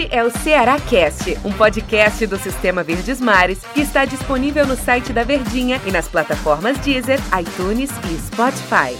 Este é o Ceará Cast, um podcast do Sistema Verdes Mares que está disponível no site da Verdinha e nas plataformas Deezer, iTunes e Spotify.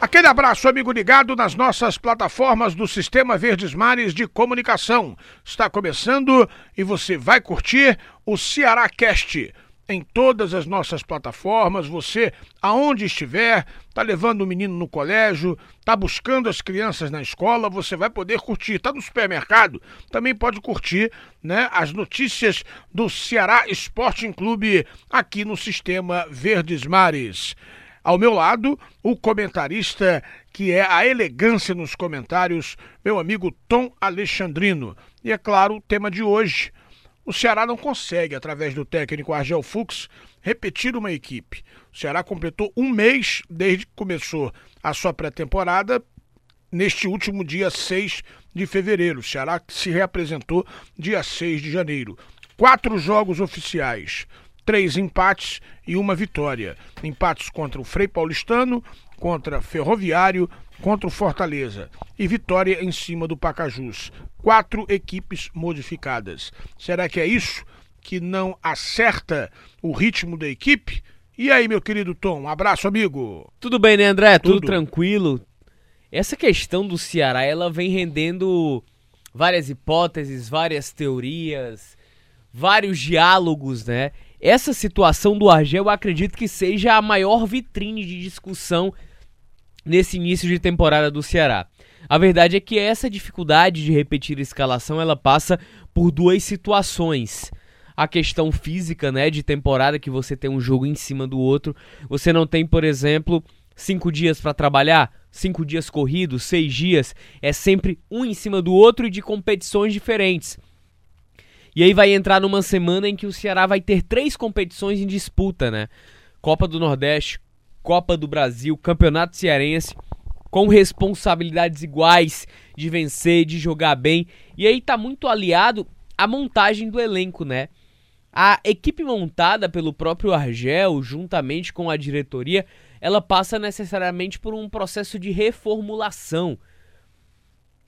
Aquele abraço, amigo ligado nas nossas plataformas do Sistema Verdes Mares de Comunicação. Está começando e você vai curtir o Ceará Cast em todas as nossas plataformas. Você, aonde estiver, está levando o menino no colégio, está buscando as crianças na escola, você vai poder curtir. Está no supermercado, também pode curtir né, as notícias do Ceará Sporting Clube aqui no Sistema Verdes Mares. Ao meu lado, o comentarista que é a elegância nos comentários, meu amigo Tom Alexandrino. E é claro, o tema de hoje o Ceará não consegue, através do técnico Argel Fux, repetir uma equipe. O Ceará completou um mês desde que começou a sua pré-temporada, neste último dia 6 de fevereiro. O Ceará se reapresentou dia 6 de janeiro. Quatro jogos oficiais, três empates e uma vitória. Empates contra o Frei Paulistano, contra Ferroviário, contra o Fortaleza e vitória em cima do Pacajus. Quatro equipes modificadas. Será que é isso que não acerta o ritmo da equipe? E aí, meu querido Tom, um abraço, amigo. Tudo bem, né, André? Tudo, Tudo tranquilo. Essa questão do Ceará, ela vem rendendo várias hipóteses, várias teorias, vários diálogos, né? Essa situação do Argel, eu acredito que seja a maior vitrine de discussão nesse início de temporada do Ceará. A verdade é que essa dificuldade de repetir a escalação ela passa por duas situações. A questão física, né, de temporada que você tem um jogo em cima do outro. Você não tem, por exemplo, cinco dias para trabalhar, cinco dias corridos, seis dias. É sempre um em cima do outro e de competições diferentes. E aí vai entrar numa semana em que o Ceará vai ter três competições em disputa, né? Copa do Nordeste, Copa do Brasil, Campeonato Cearense, com responsabilidades iguais de vencer, de jogar bem. E aí tá muito aliado à montagem do elenco, né? A equipe montada pelo próprio Argel, juntamente com a diretoria, ela passa necessariamente por um processo de reformulação.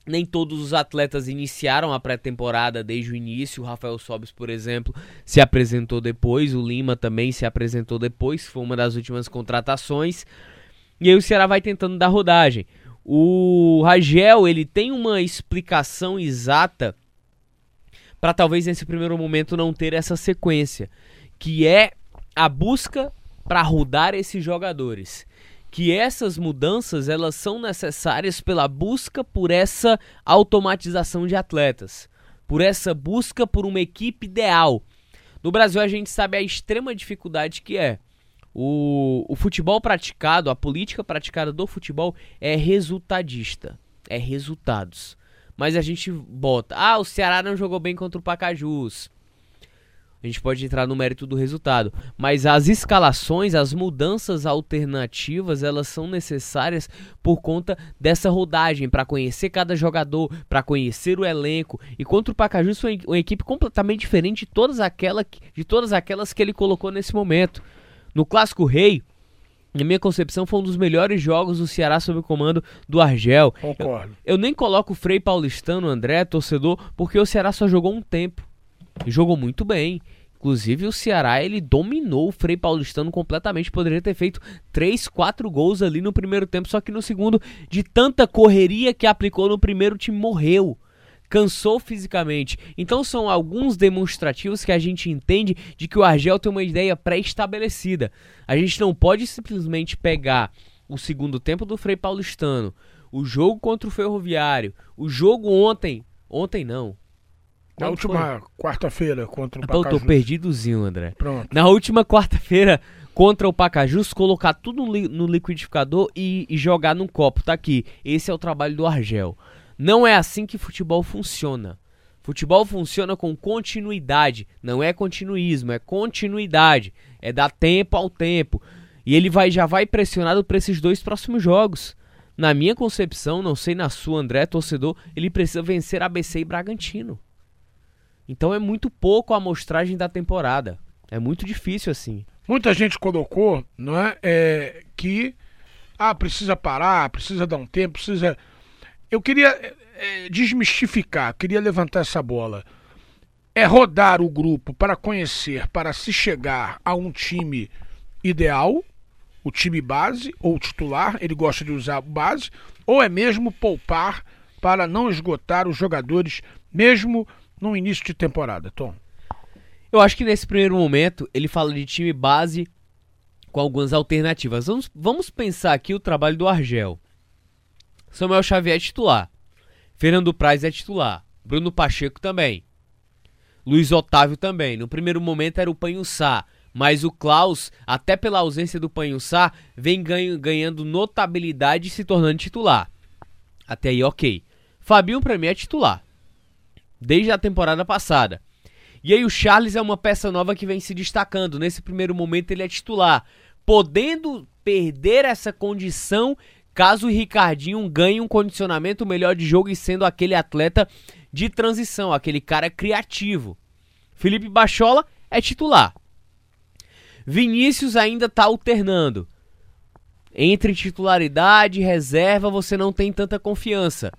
Nem todos os atletas iniciaram a pré-temporada desde o início. O Rafael Sobis, por exemplo, se apresentou depois. O Lima também se apresentou depois. Foi uma das últimas contratações. E aí o Ceará vai tentando dar rodagem. O Ragel, ele tem uma explicação exata para talvez nesse primeiro momento não ter essa sequência, que é a busca para rodar esses jogadores que essas mudanças elas são necessárias pela busca por essa automatização de atletas, por essa busca por uma equipe ideal. No Brasil a gente sabe a extrema dificuldade que é. O, o futebol praticado, a política praticada do futebol é resultadista, é resultados. Mas a gente bota, ah, o Ceará não jogou bem contra o Pacajus. A gente pode entrar no mérito do resultado, mas as escalações, as mudanças alternativas, elas são necessárias por conta dessa rodagem para conhecer cada jogador, para conhecer o elenco. E contra o Pacajus foi uma equipe completamente diferente de todas, aquela, de todas aquelas que ele colocou nesse momento. No Clássico Rei, na minha concepção, foi um dos melhores jogos do Ceará sob o comando do Argel. Concordo. Eu, eu nem coloco o Frei Paulistano, André, torcedor, porque o Ceará só jogou um tempo jogou muito bem. Inclusive o Ceará ele dominou o Frei Paulistano completamente, poderia ter feito 3, 4 gols ali no primeiro tempo, só que no segundo, de tanta correria que aplicou no primeiro, time morreu. Cansou fisicamente. Então são alguns demonstrativos que a gente entende de que o Argel tem uma ideia pré-estabelecida. A gente não pode simplesmente pegar o segundo tempo do Frei Paulistano, o jogo contra o Ferroviário, o jogo ontem, ontem não, na última quarta-feira contra o Pacajus. Eu tô perdidozinho, André. Pronto. Na última quarta-feira contra o Pacajus, colocar tudo no liquidificador e, e jogar num copo. Tá aqui. Esse é o trabalho do Argel. Não é assim que futebol funciona. Futebol funciona com continuidade, não é continuismo, é continuidade, é dar tempo ao tempo. E ele vai já vai pressionado para esses dois próximos jogos. Na minha concepção, não sei na sua, André, torcedor, ele precisa vencer ABC e Bragantino. Então é muito pouco a amostragem da temporada. É muito difícil assim. Muita gente colocou, não é, é que ah, precisa parar, precisa dar um tempo, precisa Eu queria é, desmistificar, queria levantar essa bola. É rodar o grupo para conhecer, para se chegar a um time ideal, o time base ou titular, ele gosta de usar base, ou é mesmo poupar para não esgotar os jogadores, mesmo no início de temporada, Tom? Eu acho que nesse primeiro momento ele fala de time base com algumas alternativas. Vamos, vamos pensar aqui o trabalho do Argel. Samuel Xavier é titular. Fernando Praz é titular. Bruno Pacheco também. Luiz Otávio também. No primeiro momento era o Panhussá. Mas o Klaus, até pela ausência do Panhussá, vem ganho, ganhando notabilidade e se tornando titular. Até aí, ok. Fabinho, pra mim, é titular. Desde a temporada passada. E aí o Charles é uma peça nova que vem se destacando. Nesse primeiro momento ele é titular, podendo perder essa condição caso o Ricardinho ganhe um condicionamento melhor de jogo e sendo aquele atleta de transição, aquele cara criativo. Felipe Bachola é titular. Vinícius ainda está alternando. Entre titularidade e reserva você não tem tanta confiança.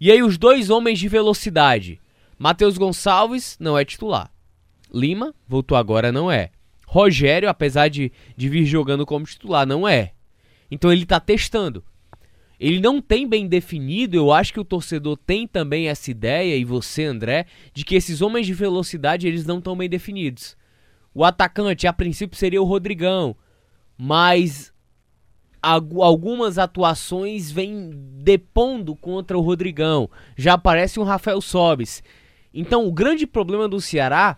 E aí os dois homens de velocidade, Matheus Gonçalves não é titular. Lima, voltou agora, não é. Rogério, apesar de, de vir jogando como titular, não é. Então ele está testando. Ele não tem bem definido, eu acho que o torcedor tem também essa ideia, e você, André, de que esses homens de velocidade eles não estão bem definidos. O atacante, a princípio, seria o Rodrigão, mas algumas atuações vêm depondo contra o Rodrigão. Já aparece um Rafael Sobis. Então, o grande problema do Ceará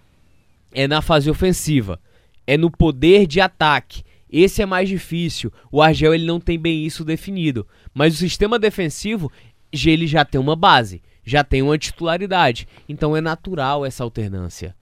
é na fase ofensiva, é no poder de ataque. Esse é mais difícil. O Argel ele não tem bem isso definido, mas o sistema defensivo ele já tem uma base, já tem uma titularidade. Então é natural essa alternância.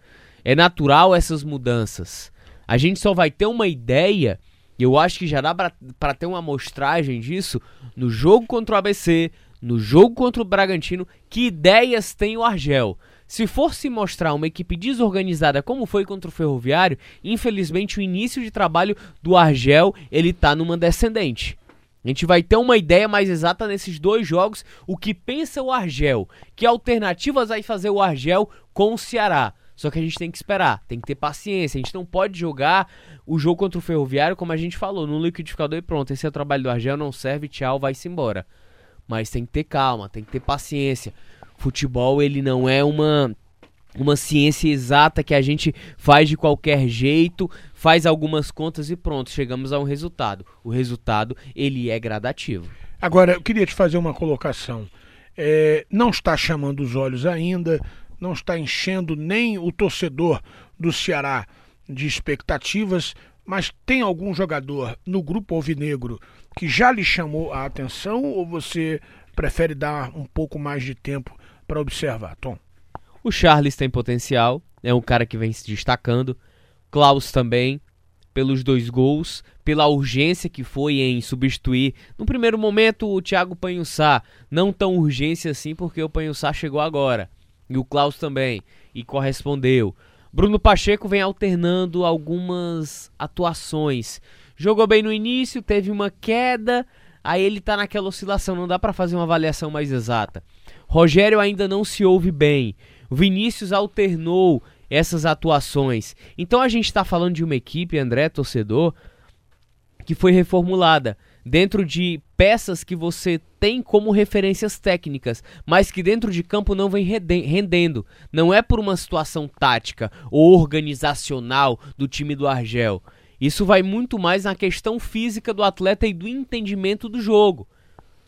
É natural essas mudanças. A gente só vai ter uma ideia, eu acho que já dá para ter uma amostragem disso no jogo contra o ABC, no jogo contra o Bragantino, que ideias tem o Argel. Se for se mostrar uma equipe desorganizada como foi contra o Ferroviário, infelizmente o início de trabalho do Argel ele tá numa descendente. A gente vai ter uma ideia mais exata nesses dois jogos, o que pensa o Argel, que alternativas vai fazer o Argel com o Ceará. Só que a gente tem que esperar, tem que ter paciência. A gente não pode jogar o jogo contra o Ferroviário, como a gente falou, no liquidificador e pronto. Esse é o trabalho do Argel, não serve, tchau, vai-se embora. Mas tem que ter calma, tem que ter paciência. Futebol ele não é uma uma ciência exata que a gente faz de qualquer jeito, faz algumas contas e pronto, chegamos a um resultado. O resultado ele é gradativo. Agora eu queria te fazer uma colocação. É, não está chamando os olhos ainda, não está enchendo nem o torcedor do Ceará de expectativas, mas tem algum jogador no grupo alvinegro que já lhe chamou a atenção ou você prefere dar um pouco mais de tempo para observar, Tom? O Charles tem potencial, é um cara que vem se destacando. Klaus também, pelos dois gols, pela urgência que foi em substituir. No primeiro momento, o Thiago Panhussá, não tão urgência assim, porque o Panhussá chegou agora. E o Klaus também, e correspondeu. Bruno Pacheco vem alternando algumas atuações. Jogou bem no início, teve uma queda, aí ele tá naquela oscilação, não dá para fazer uma avaliação mais exata. Rogério ainda não se ouve bem. Vinícius alternou essas atuações. Então a gente está falando de uma equipe, André, torcedor, que foi reformulada dentro de peças que você tem como referências técnicas, mas que dentro de campo não vem rendendo. Não é por uma situação tática ou organizacional do time do Argel. Isso vai muito mais na questão física do atleta e do entendimento do jogo.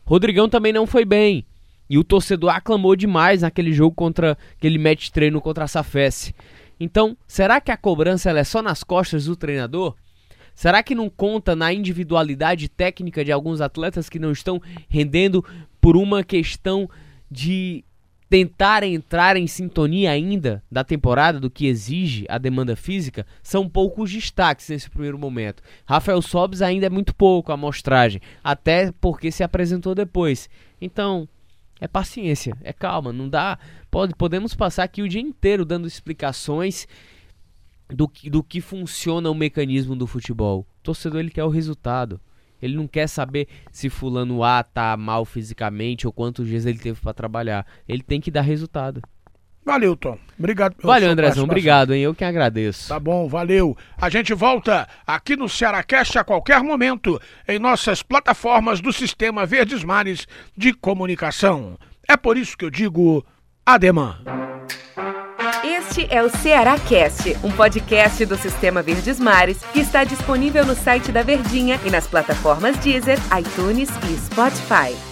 Rodrigão também não foi bem. E o torcedor aclamou demais naquele jogo contra aquele match treino contra a Safes. Então, será que a cobrança é só nas costas do treinador? Será que não conta na individualidade técnica de alguns atletas que não estão rendendo por uma questão de tentar entrar em sintonia ainda da temporada do que exige a demanda física? São poucos destaques nesse primeiro momento. Rafael Sobes ainda é muito pouco a amostragem, até porque se apresentou depois. Então, é paciência, é calma, não dá. Pode, podemos passar aqui o dia inteiro dando explicações do que, do que funciona o mecanismo do futebol. O torcedor ele quer o resultado. Ele não quer saber se fulano A tá mal fisicamente ou quantos dias ele teve para trabalhar. Ele tem que dar resultado. Valeu, Tom. Obrigado. Valeu, Andrezão. Obrigado, hein? Eu que agradeço. Tá bom, valeu. A gente volta aqui no Cearacast a qualquer momento em nossas plataformas do Sistema Verdes Mares de Comunicação. É por isso que eu digo ademã. Este é o Ceará Cast, um podcast do Sistema Verdes Mares que está disponível no site da Verdinha e nas plataformas Deezer, iTunes e Spotify.